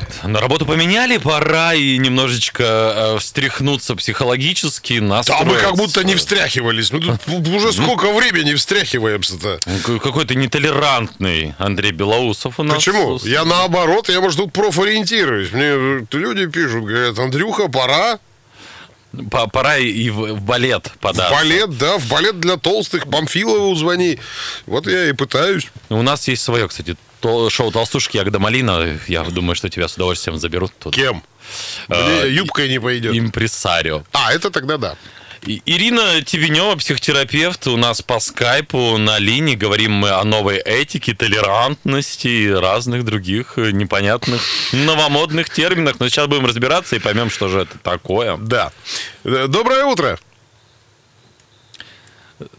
Так, на работу поменяли, пора и немножечко э, встряхнуться психологически, Да настроиться. мы как будто не встряхивались. Мы тут уже сколько времени встряхиваемся-то. К- Какой-то нетолерантный Андрей Белоусов у нас. Почему? Я наоборот, я, может, тут профориентируюсь. Мне э, люди пишут, говорят, Андрюха, пора. Пора и в, в балет В податься. балет, да, в балет для толстых. Памфилову звони. Вот я и пытаюсь. У нас есть свое, кстати, то- шоу «Толстушки Ягода Малина». Я думаю, что тебя с удовольствием заберут тут. Кем? А, Мне юбкой не пойдет. Импресарио. А, это тогда да. Ирина Тибенева, психотерапевт, у нас по скайпу на линии. Говорим мы о новой этике, толерантности и разных других э, непонятных новомодных терминах. Но сейчас будем разбираться и поймем, что же это такое. Да. Э, Доброе утро.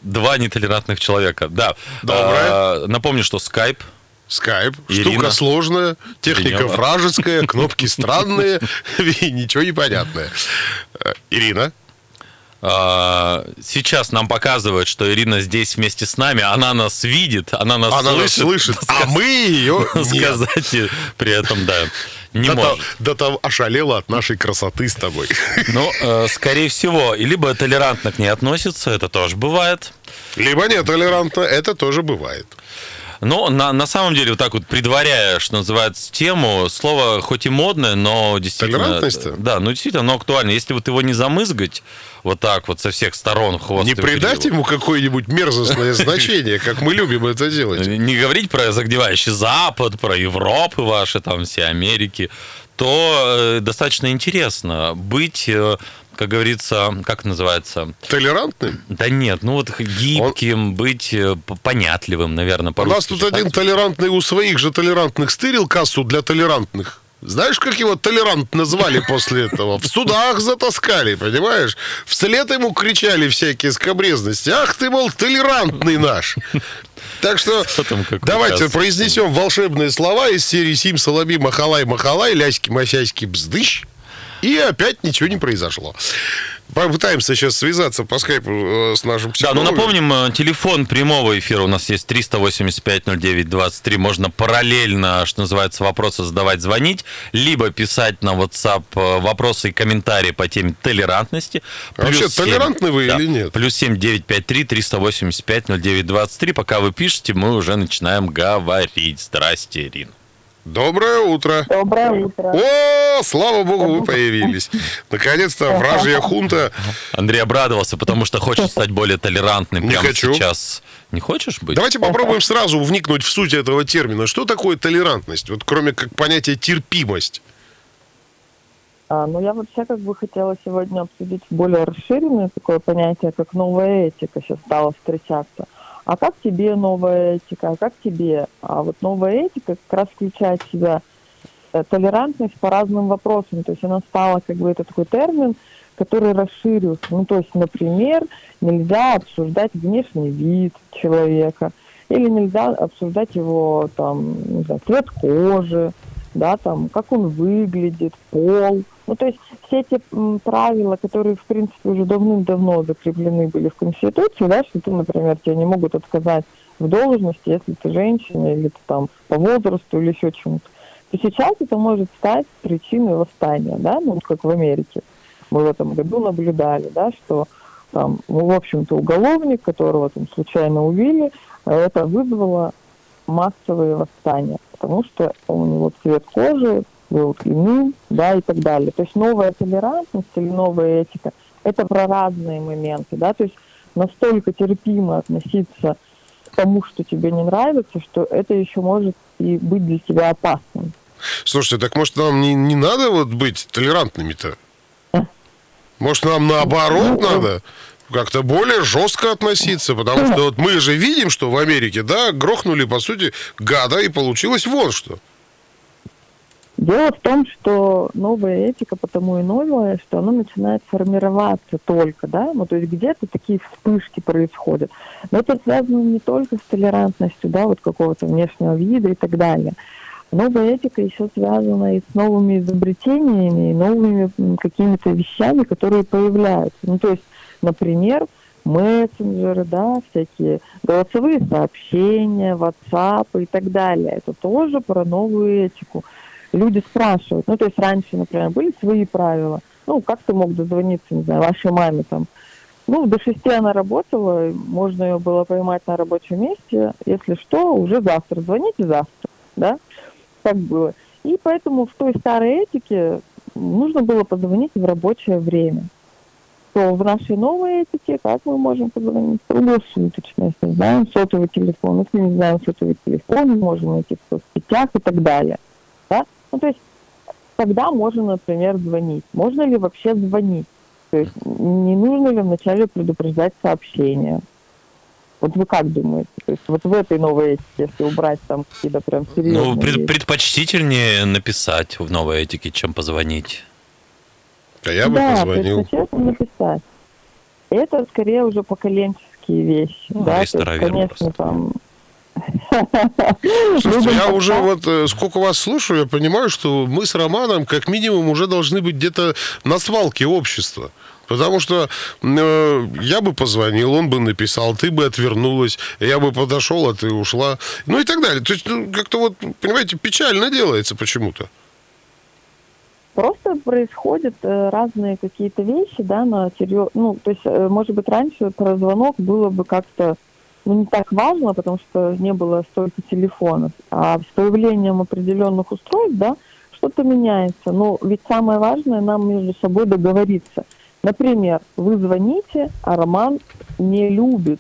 Два нетолерантных человека. Да. Доброе. А, напомню, что скайп Скайп. Ирина. Штука сложная, техника Тибенева. вражеская, кнопки странные, и ничего непонятное. Э, Ирина. А, Сейчас нам показывают, что Ирина здесь вместе с нами. Она нас видит, она нас Она слышит. нас слышит, а мы ее. Сказать при этом, да, не Да, может. там, да там ошалела от нашей красоты с тобой. Ну, э, скорее всего, и либо толерантно к ней относится, это тоже бывает. Либо нет толерантно, это тоже бывает. Но на, на самом деле, вот так вот предваряя, что называется, тему, слово хоть и модное, но действительно... Толерантность-то? Да, ну действительно, оно актуально. Если вот его не замызгать вот так вот со всех сторон хвост Не придать ему какое-нибудь мерзостное значение, как мы любим это делать. не говорить про загнивающий Запад, про Европы ваши, там все Америки, то э, достаточно интересно быть, э, как говорится, как называется, Толерантным? Да нет, ну вот гибким, быть э, понятливым, наверное, У по-русски. нас тут один толерантный у своих же толерантных стырил кассу для толерантных. Знаешь, как его толерант назвали после этого? В судах затаскали, понимаешь? Вслед ему кричали всякие скобрезности. Ах ты, мол, толерантный наш. Так что давайте произнесем волшебные слова из серии Сим, Солоби, Махалай, Махалай, Ляськи, Масяськи, Бздыщ. И опять ничего не произошло. Попытаемся сейчас связаться по скайпу э, с нашим Да, психологом. ну напомним, э, телефон прямого эфира у нас есть 385-09-23. Можно параллельно, что называется, вопросы задавать, звонить, либо писать на WhatsApp э, вопросы и комментарии по теме толерантности. А вообще, Плюс семь- толерантны вы или нет? Плюс 7 953 385 09 23. Пока вы пишете, мы уже начинаем говорить. Здрасте, Ирина. Доброе утро. Доброе утро. О, слава богу, вы появились. Наконец-то вражья хунта. Андрей обрадовался, потому что хочет стать более толерантным Не прямо хочу. сейчас. Не хочешь быть? Давайте попробуем сразу вникнуть в суть этого термина. Что такое толерантность? Вот кроме как понятия терпимость. А, ну, я вообще как бы хотела сегодня обсудить более расширенное такое понятие, как новая этика сейчас стала встречаться. А как тебе новая этика? А как тебе? А вот новая этика как раз включает в себя э, толерантность по разным вопросам. То есть она стала как бы это такой термин, который расширился. Ну, то есть, например, нельзя обсуждать внешний вид человека, или нельзя обсуждать его там, не знаю, цвет кожи, да, там, как он выглядит, пол. Ну, то есть все м, правила, которые, в принципе, уже давным-давно закреплены были в Конституции, да, что ты, например, тебе не могут отказать в должности, если ты женщина, или ты там по возрасту, или еще чему-то, то сейчас это может стать причиной восстания, да, ну, как в Америке. Мы в этом году наблюдали, да, что там, ну, в общем-то, уголовник, которого там случайно убили, это вызвало массовые восстания, потому что у него цвет кожи был иным, да, и так далее. То есть новая толерантность или новая этика – это про разные моменты, да, то есть настолько терпимо относиться к тому, что тебе не нравится, что это еще может и быть для тебя опасным. Слушайте, так может нам не, не надо вот быть толерантными-то? Может нам наоборот надо как-то более жестко относиться? Потому что вот мы же видим, что в Америке, да, грохнули, по сути, гада, и получилось вот что. Дело в том, что новая этика потому и новая, что она начинает формироваться только, да, ну то есть где-то такие вспышки происходят. Но это связано не только с толерантностью, да, вот какого-то внешнего вида и так далее. Новая этика еще связана и с новыми изобретениями, и новыми какими-то вещами, которые появляются. Ну то есть, например, мессенджеры, да, всякие голосовые сообщения, WhatsApp и так далее. Это тоже про новую этику люди спрашивают. Ну, то есть раньше, например, были свои правила. Ну, как ты мог дозвониться, не знаю, вашей маме там. Ну, до шести она работала, можно ее было поймать на рабочем месте. Если что, уже завтра. Звоните завтра, да? Так было. И поэтому в той старой этике нужно было позвонить в рабочее время. То в нашей новой этике как мы можем позвонить? Круглосуточно, если знаем сотовый телефон. Если не знаем сотовый телефон, можем найти в соцсетях и так далее. Да? Ну, то есть, когда можно, например, звонить? Можно ли вообще звонить? То есть, не нужно ли вначале предупреждать сообщение? Вот вы как думаете? То есть вот в этой новой этике, если убрать там какие-то прям серьезные... Ну, пред, предпочтительнее написать в новой этике, чем позвонить. А я бы да, позвонил. предпочтительно написать. Это скорее уже поколенческие вещи. Ну, да, то есть, конечно, просто. там... Слушайте, я уже вот э, сколько вас слушаю, я понимаю, что мы с Романом как минимум уже должны быть где-то на свалке общества. Потому что э, я бы позвонил, он бы написал, ты бы отвернулась, я бы подошел, а ты ушла. Ну и так далее. То есть ну, как-то вот, понимаете, печально делается почему-то. Просто происходят э, разные какие-то вещи, да, на серьез... Ну, то есть, э, может быть, раньше про звонок было бы как-то ну, не так важно, потому что не было столько телефонов. А с появлением определенных устройств, да, что-то меняется. Но ведь самое важное нам между собой договориться. Например, вы звоните, а Роман не любит,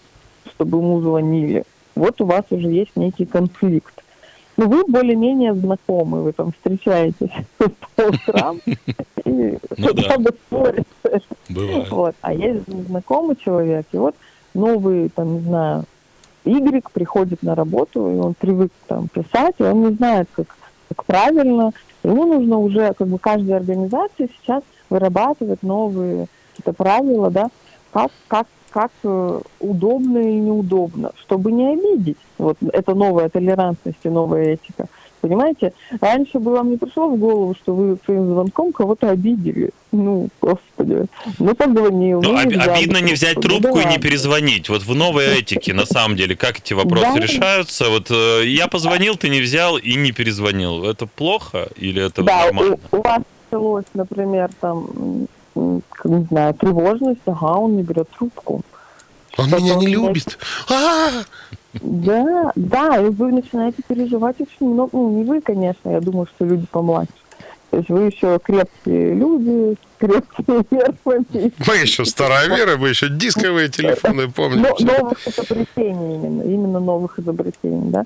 чтобы ему звонили. Вот у вас уже есть некий конфликт. Ну, вы более-менее знакомы, вы там встречаетесь по утрам и Ну да. хотя бы спорите. Бывает. Вот. А есть незнакомый человек, и вот новый, там, не знаю, Y приходит на работу, и он привык там писать, и он не знает, как, как правильно. Ему нужно уже, как бы, каждой организации сейчас вырабатывать новые какие-то правила, да, как, как, как э, удобно и неудобно, чтобы не обидеть. Вот это новая толерантность и новая этика. Понимаете, раньше бы вам не пришло в голову, что вы своим звонком кого-то обидели. Ну, господи. Ну, позвонил. Ну, ну, об- обидно не взять трубку. Да и не перезвонить. Вот в новой этике, на самом деле, как эти вопросы Да. решаются? Вот э, я позвонил, ты не взял и не перезвонил. Это плохо или это Да, нормально? у, у вас началось, например, там, не знаю, тревожность, ага, он не берет трубку. Он меня не любит. А! Да, да, и вы начинаете переживать очень много. Ну, не вы, конечно, я думаю, что люди помладше. То есть вы еще крепкие люди, с крепкими нервами. Мы еще староверы, мы еще дисковые телефоны помним. Но- новых изобретений именно, именно новых изобретений, да.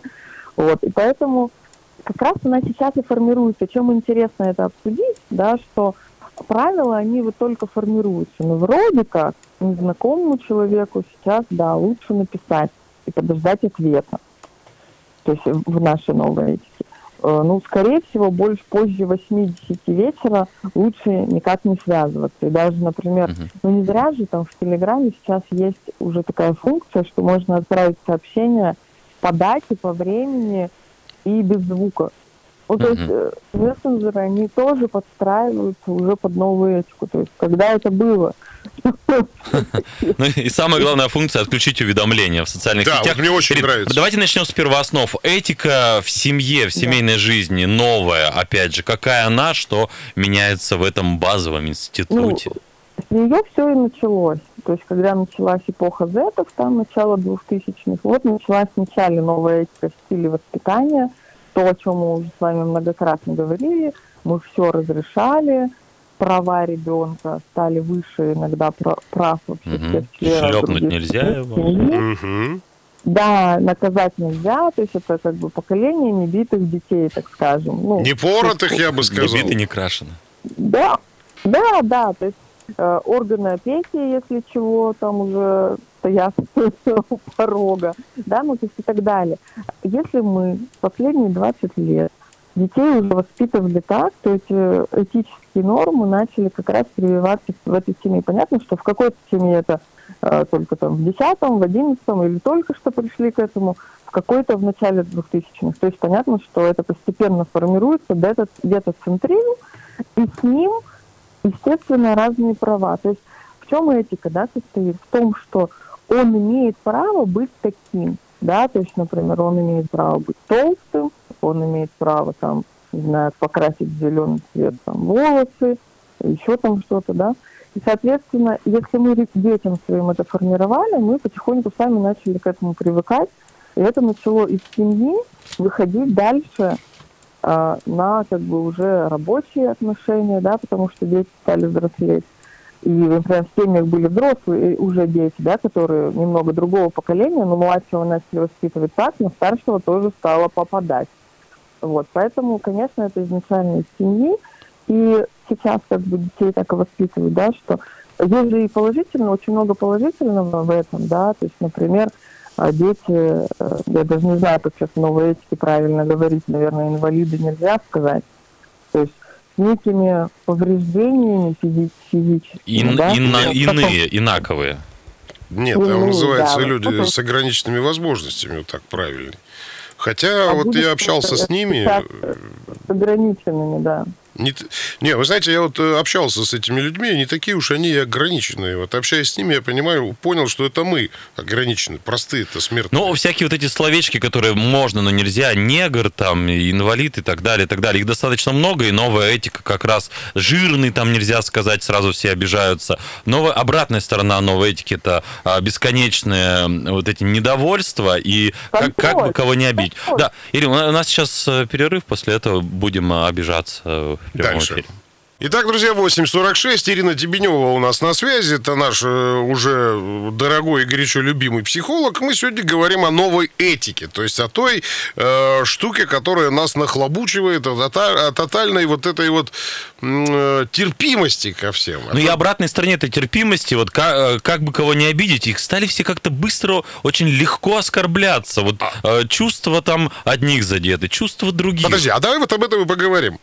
Вот, и поэтому как раз она сейчас и формируется. Чем интересно это обсудить, да, что правила, они вот только формируются. Но вроде как незнакомому человеку сейчас, да, лучше написать и подождать ответа. То есть в нашей новой этике. Ну, скорее всего, больше позже 80 вечера лучше никак не связываться. И даже, например, ну не зря же там в Телеграме сейчас есть уже такая функция, что можно отправить сообщение по дате, по времени и без звука. Ну, то есть э, мессенджеры, они тоже подстраиваются уже под новую этику. То есть когда это было? Ну и самая главная функция отключить уведомления в социальных Да, сетях. вот мне очень Ирин, нравится. Давайте начнем с первооснов. Этика в семье, в семейной жизни новая, опять же, какая она, что меняется в этом базовом институте? С нее все и началось. То есть, когда началась эпоха зетов, там, начало 2000-х, вот началась вначале новая этика в стиле воспитания, то, о чем мы уже с вами многократно говорили, мы все разрешали, права ребенка стали выше иногда пра- прав вообще Мгм. всех членов Шлепнуть нельзя его. Мгм. Да, наказать нельзя, то есть это как бы поколение небитых детей, так скажем. Ну, Непоротых, я бы Не сказал. биты, не крашены. да, да, да, то есть э, органы опеки, если чего, там уже стоят у порога, да, ну то есть и так далее. Если мы последние 20 лет детей уже воспитывали так, то эти этические нормы начали как раз прививаться в этой семье. Понятно, что в какой-то семье это э, только там в 10 в 11 или только что пришли к этому, в какой-то в начале 2000-х. То есть понятно, что это постепенно формируется центрин, и с ним, естественно, разные права. То есть в чем этика да, состоит? В том, что он имеет право быть таким. Да, то есть, например, он имеет право быть толстым, он имеет право там, не знаю, покрасить зеленый цвет там, волосы, еще там что-то, да. И, соответственно, если мы детям своим это формировали, мы потихоньку сами начали к этому привыкать, и это начало из семьи выходить дальше э, на как бы уже рабочие отношения, да, потому что дети стали взрослеть. И, в семьях были взрослые уже дети, да, которые немного другого поколения, но младшего начали воспитывать так, но старшего тоже стало попадать. Вот, поэтому, конечно, это изначально из семьи. И сейчас как бы детей так и воспитывают, да, что есть же и положительно, очень много положительного в этом, да, то есть, например, а, дети, э, я даже не знаю, как сейчас новой этики правильно говорить, наверное, инвалиды нельзя сказать, то есть некими повреждениями физи- физическими. Ин, да? Потом- иные, инаковые. Нет, Ну, там называется да, люди вот с ограниченными возможностями, вот так правильно. Хотя А вот я общался с ними, С ограниченными, да. Не, не, вы знаете, я вот э, общался с этими людьми, не такие уж они и ограниченные. Вот общаясь с ними, я понимаю, понял, что это мы ограничены, простые-то смертные. Ну, всякие вот эти словечки, которые можно, но нельзя, негр, там, инвалид и так далее, и так далее. Их достаточно много, и новая этика как раз жирный там нельзя сказать, сразу все обижаются. Новая, обратная сторона новой этики это а, бесконечные м, вот эти недовольства и как, как бы кого не обидеть. Да, Ирина, у нас сейчас э, перерыв, после этого будем э, обижаться Дальше. эфире. Итак, друзья, 8.46. Ирина Дебенева у нас на связи. Это наш э, уже дорогой и горячо любимый психолог. Мы сегодня говорим о новой этике. То есть о той э, штуке, которая нас нахлобучивает, о, о тотальной вот этой вот э, терпимости ко всем. Ну и обратной стороне этой терпимости, вот как, э, как бы кого не обидеть, их стали все как-то быстро, очень легко оскорбляться. Вот э, чувства там одних задеты, чувства других. Подожди, а давай вот об этом и поговорим.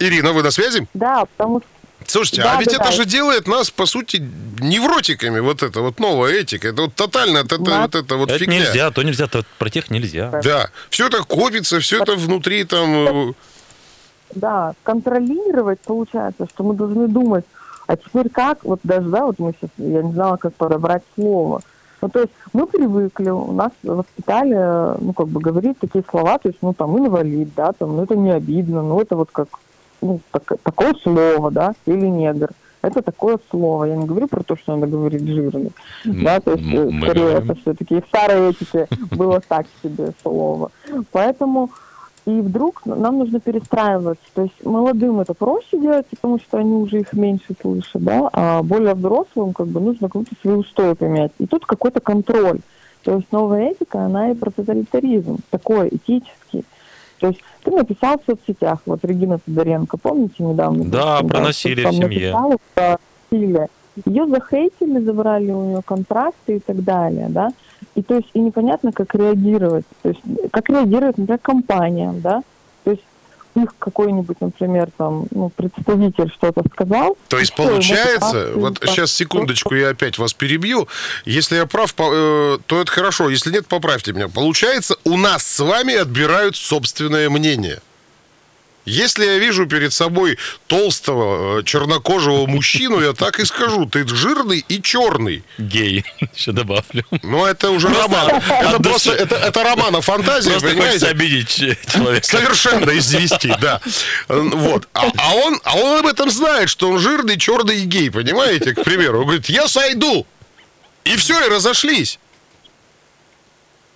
Ирина, вы на связи? Да, потому что Слушайте, Да, а ведь да, это да. же делает нас, по сути, невротиками, вот это вот новая этика. Это вот тотально, это, Да. вот это вот это фигня. нельзя, то нельзя, то про тех нельзя. Да, все это копится, все это внутри там... э, Да, контролировать получается, что мы должны думать, а теперь как, вот даже, да, вот мы сейчас, я не знала, как подобрать слово. Ну, то есть мы привыкли, у нас воспитали, э, ну, как бы говорить такие слова, то есть, ну, там, инвалид, да, там, ну, это не обидно, ну, это вот как, ну, так- такое слово, да, или негр. Это такое слово. Я не говорю про то, что надо говорить жирный. М, Да, то есть, мы скорее, это все-таки в старой этике было так себе слово. Поэтому и вдруг нам нужно перестраиваться. То есть молодым это проще делать, потому что они уже их меньше слышат, да, а более взрослым как бы нужно какую-то свои устои поменять. И тут какой-то контроль. То есть новая этика, она и про тоталитаризм, такой этический. То есть ты написал в соцсетях, вот Регина Тодоренко, помните недавно? Да, там, про насилие там в семье. написала насилие. Ее захейтили, забрали у нее контракты и так далее, да. И то есть и непонятно, как реагировать. То есть как реагировать, например, компаниям, да. Их какой-нибудь, например, там, ну, представитель что-то сказал. То есть всё, ему получается, вот так, сейчас секундочку, я опять вас перебью. Если я прав, э, то это хорошо. Если нет, поправьте меня. Получается, у нас с вами отбирают собственное мнение. Если я вижу перед собой толстого э, чернокожего мужчину, я так и скажу, ты жирный и черный. Гей, еще добавлю. Но это уже роман. Это просто, это, это романа фантазия, Просто понимаете? обидеть человека. Совершенно извести, да. Вот. А, а он, а он об этом знает, что он жирный, черный и гей, понимаете, к примеру. Он говорит, я сойду. И все, и разошлись.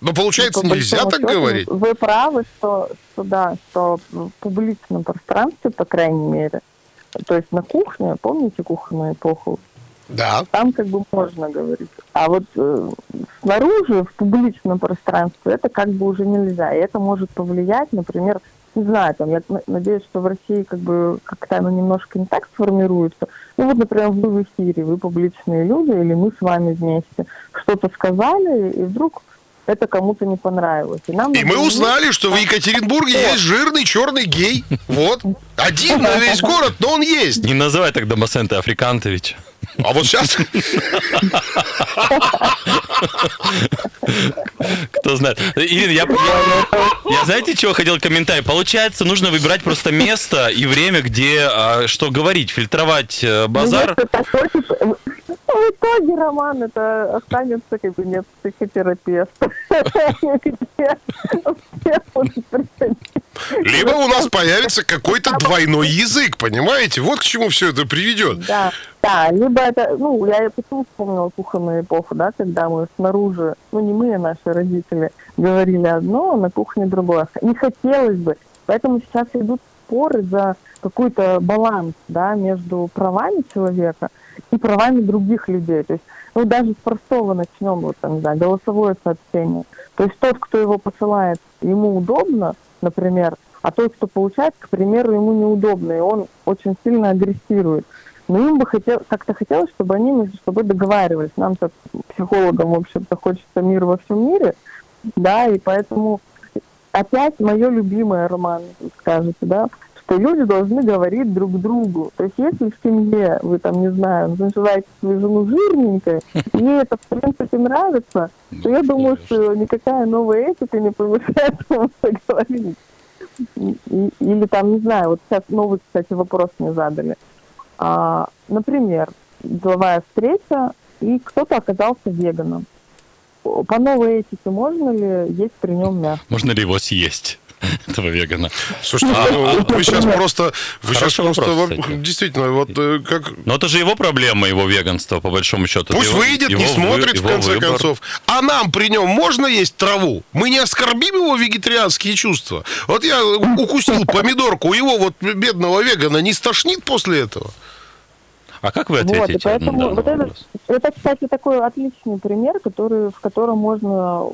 Но получается, Ну, нельзя так счету, говорить. Вы правы, что, что да, что в публичном пространстве, по крайней мере, то есть на кухне, помните кухонную эпоху, Да. там как бы можно говорить. А вот э, снаружи, в публичном пространстве, это как бы уже нельзя. И это может повлиять, например, не знаю, там, я надеюсь, что в России как бы как-то оно немножко не так сформируется. Ну вот, например, вы в эфире, вы публичные люди, или мы с вами вместе что-то сказали, и вдруг это кому-то не понравилось. И, нам И мы узнали, что в Екатеринбурге есть жирный черный гей. Вот. Один на весь город, но он есть. Не называй так Домосента Африкантович. А вот сейчас... Кто знает. Ирина, я, я, я знаете, чего хотел комментарий? Получается, нужно выбирать просто место и время, где а, что говорить, фильтровать э, базар. Ну, такой, типа, В итоге, Роман, это останется как бы нет психотерапевта. Либо у нас появится какой-то двойной язык, понимаете? Вот к чему все это приведет. Да, да, либо это, ну, я почему вспомнила кухонную эпоху, да, когда мы снаружи, ну, не мы, а наши родители, говорили одно, а на кухне другое. Не хотелось бы. Поэтому сейчас идут споры за какой-то баланс, да, между правами человека и правами других людей. То есть, ну, даже с простого начнем, вот, там, да, голосовое сообщение. То есть тот, кто его посылает, ему удобно, например, а тот, кто получает, к примеру, ему неудобно, и он очень сильно агрессирует. Но им бы хотел, как-то хотелось, чтобы они между собой договаривались. Нам-то, психологам, в общем-то, хочется мира во всем мире, да, и поэтому опять мое любимое, Роман, скажете, да, что люди должны говорить друг другу. То есть если в семье вы там, не знаю, называете свою жену жирненькой, и ей это в принципе нравится, то я думаю, что никакая новая этика не помешает вам говорить. И- Или там, не знаю, вот сейчас новый, кстати, вопрос мне задали. А, например, деловая встреча, и кто-то оказался веганом. По новой этике можно ли есть при нем мясо? Можно ли его съесть, этого вегана? Слушайте, ну, вы сейчас просто... Вы сейчас Хороший просто... вопрос, во- кстати. Действительно, вот э, как... Но это же его проблема, его веганство, по большому счету. Пусть его- выйдет, его не смотрит, в его конце выбор. концов. А нам при нем можно есть траву? Мы не оскорбим его вегетарианские чувства? Вот я укусил помидорку, его вот бедного вегана не стошнит после этого? А как вы Вот, ответите на поэтому данный вот это, это, кстати, такой отличный пример, который, в котором можно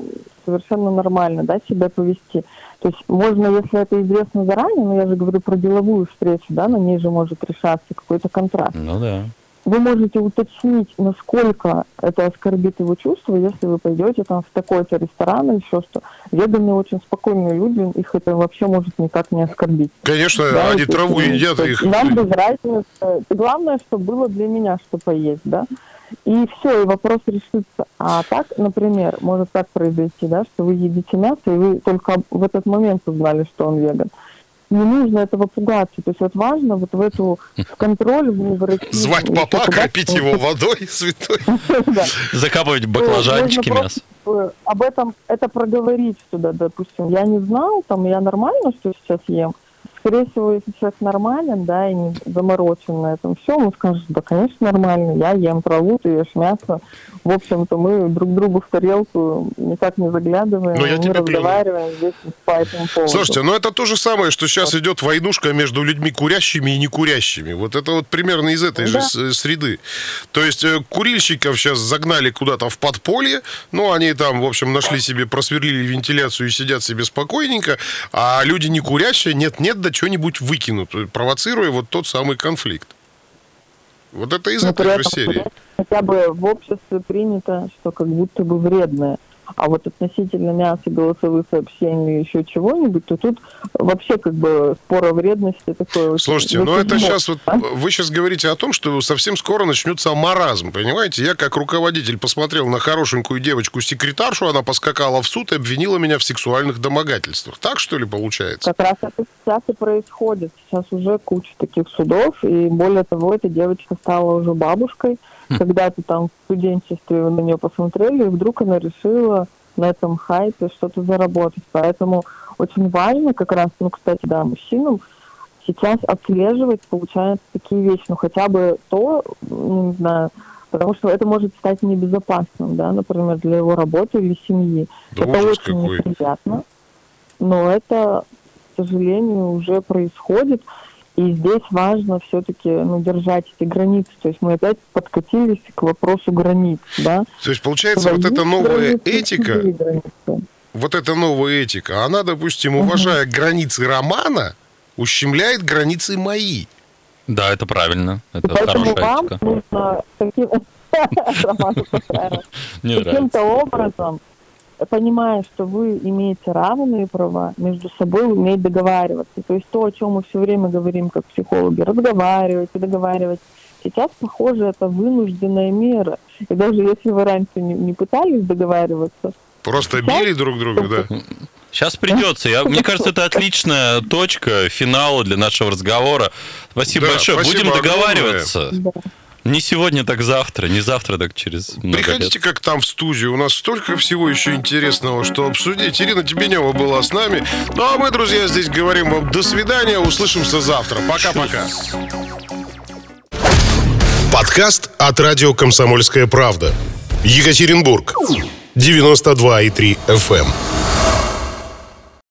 совершенно нормально да, себя повести. То есть можно, если это известно заранее, но я же говорю про деловую встречу, да, на ней же может решаться какой-то контракт. Ну да. Вы можете уточнить, насколько это оскорбит его чувства, если вы пойдете там в такой-то ресторан или еще что. Веганы очень спокойные люди, их это вообще может никак не оскорбить. Конечно, Да, они траву едят, их... Нам без разницы. Главное, чтобы было для меня что поесть, да. И все, и вопрос решится. А так, например, может так произойти, да, что вы едите мясо, и вы только в этот момент узнали, что он веган. Не нужно этого пугаться. То есть вот важно вот в эту в контроль в войти. Звать папа, кропить его водой святой. Закапывать баклажанчики мясо. э, об этом это проговорить сюда, допустим. Я не знал, там я нормально, что сейчас ем. Скорее всего, если человек нормален, да, и не заморочен на этом все, он скажет, да, конечно, нормально, я ем траву, ты ешь мясо. В общем-то, мы друг другу в тарелку никак не заглядываем, Ну, я тебе разговариваем здесь по этому поводу. Слушайте, ну это то же самое, что сейчас идет войнушка между людьми курящими и некурящими. Вот это вот примерно из этой же Да. с- среды. То есть э, курильщиков сейчас загнали куда-то в подполье, ну они там, в общем, нашли себе, просверлили вентиляцию и сидят себе спокойненько, а люди не курящие, нет-нет, да что-нибудь выкинут, провоцируя вот тот самый конфликт. Вот это из Но этой же серии. хотя бы в обществе принято, что как будто бы вредное. А вот относительно мяса, голосовых сообщений еще чего-нибудь, то тут вообще как бы спор о вредности такой. очень Слушайте, ну это сейчас вот вы сейчас говорите о том, что совсем скоро начнется маразм, понимаете? Я как руководитель посмотрел на хорошенькую девочку-секретаршу, она поскакала в суд и обвинила меня в сексуальных домогательствах. Так что ли получается? Как раз это сейчас и происходит. Сейчас уже куча таких судов, и более того, эта девочка стала уже бабушкой. Когда-то там в студенчестве вы на нее посмотрели, и вдруг она решила на этом хайпе что-то заработать. Поэтому очень важно как раз, ну, кстати, да, мужчинам сейчас отслеживать, получается, такие вещи. Ну, хотя бы то, ну, не знаю, потому что это может стать небезопасным, да, например, для его работы или семьи. Да это очень какой. неприятно, но это, к сожалению, уже происходит. И здесь важно все-таки ну, держать эти границы. То есть мы опять подкатились к вопросу границ. Да? То есть получается вот Свои эта новая границы этика, вот эта новая этика, она, допустим, уважая границы романа, ущемляет границы мои. Да, это правильно. Это Поэтому хорошая вам этика. нужно таким... Каким-то образом понимая, что вы имеете равные права, между собой уметь договариваться. То есть то, о чем мы все время говорим как психологи, разговаривать и договаривать. Сейчас, похоже, это вынужденная мера. И даже если вы раньше не, не пытались договариваться, Просто Сейчас- били друг друга, да? Сейчас придется. Я, мне кажется, это отличная точка финала для нашего разговора. Спасибо Да, большое. спасибо Будем огромное. договариваться. да. Не сегодня, так завтра. Не завтра, так через много Приходите лет. как там в студию. У нас столько всего еще интересного, что обсудить. Ирина Тебенева была с нами. Ну а мы, друзья, здесь говорим вам до свидания. Услышимся завтра. Пока-пока. Подкаст от радио «Комсомольская правда». Екатеринбург. 92,3 FM.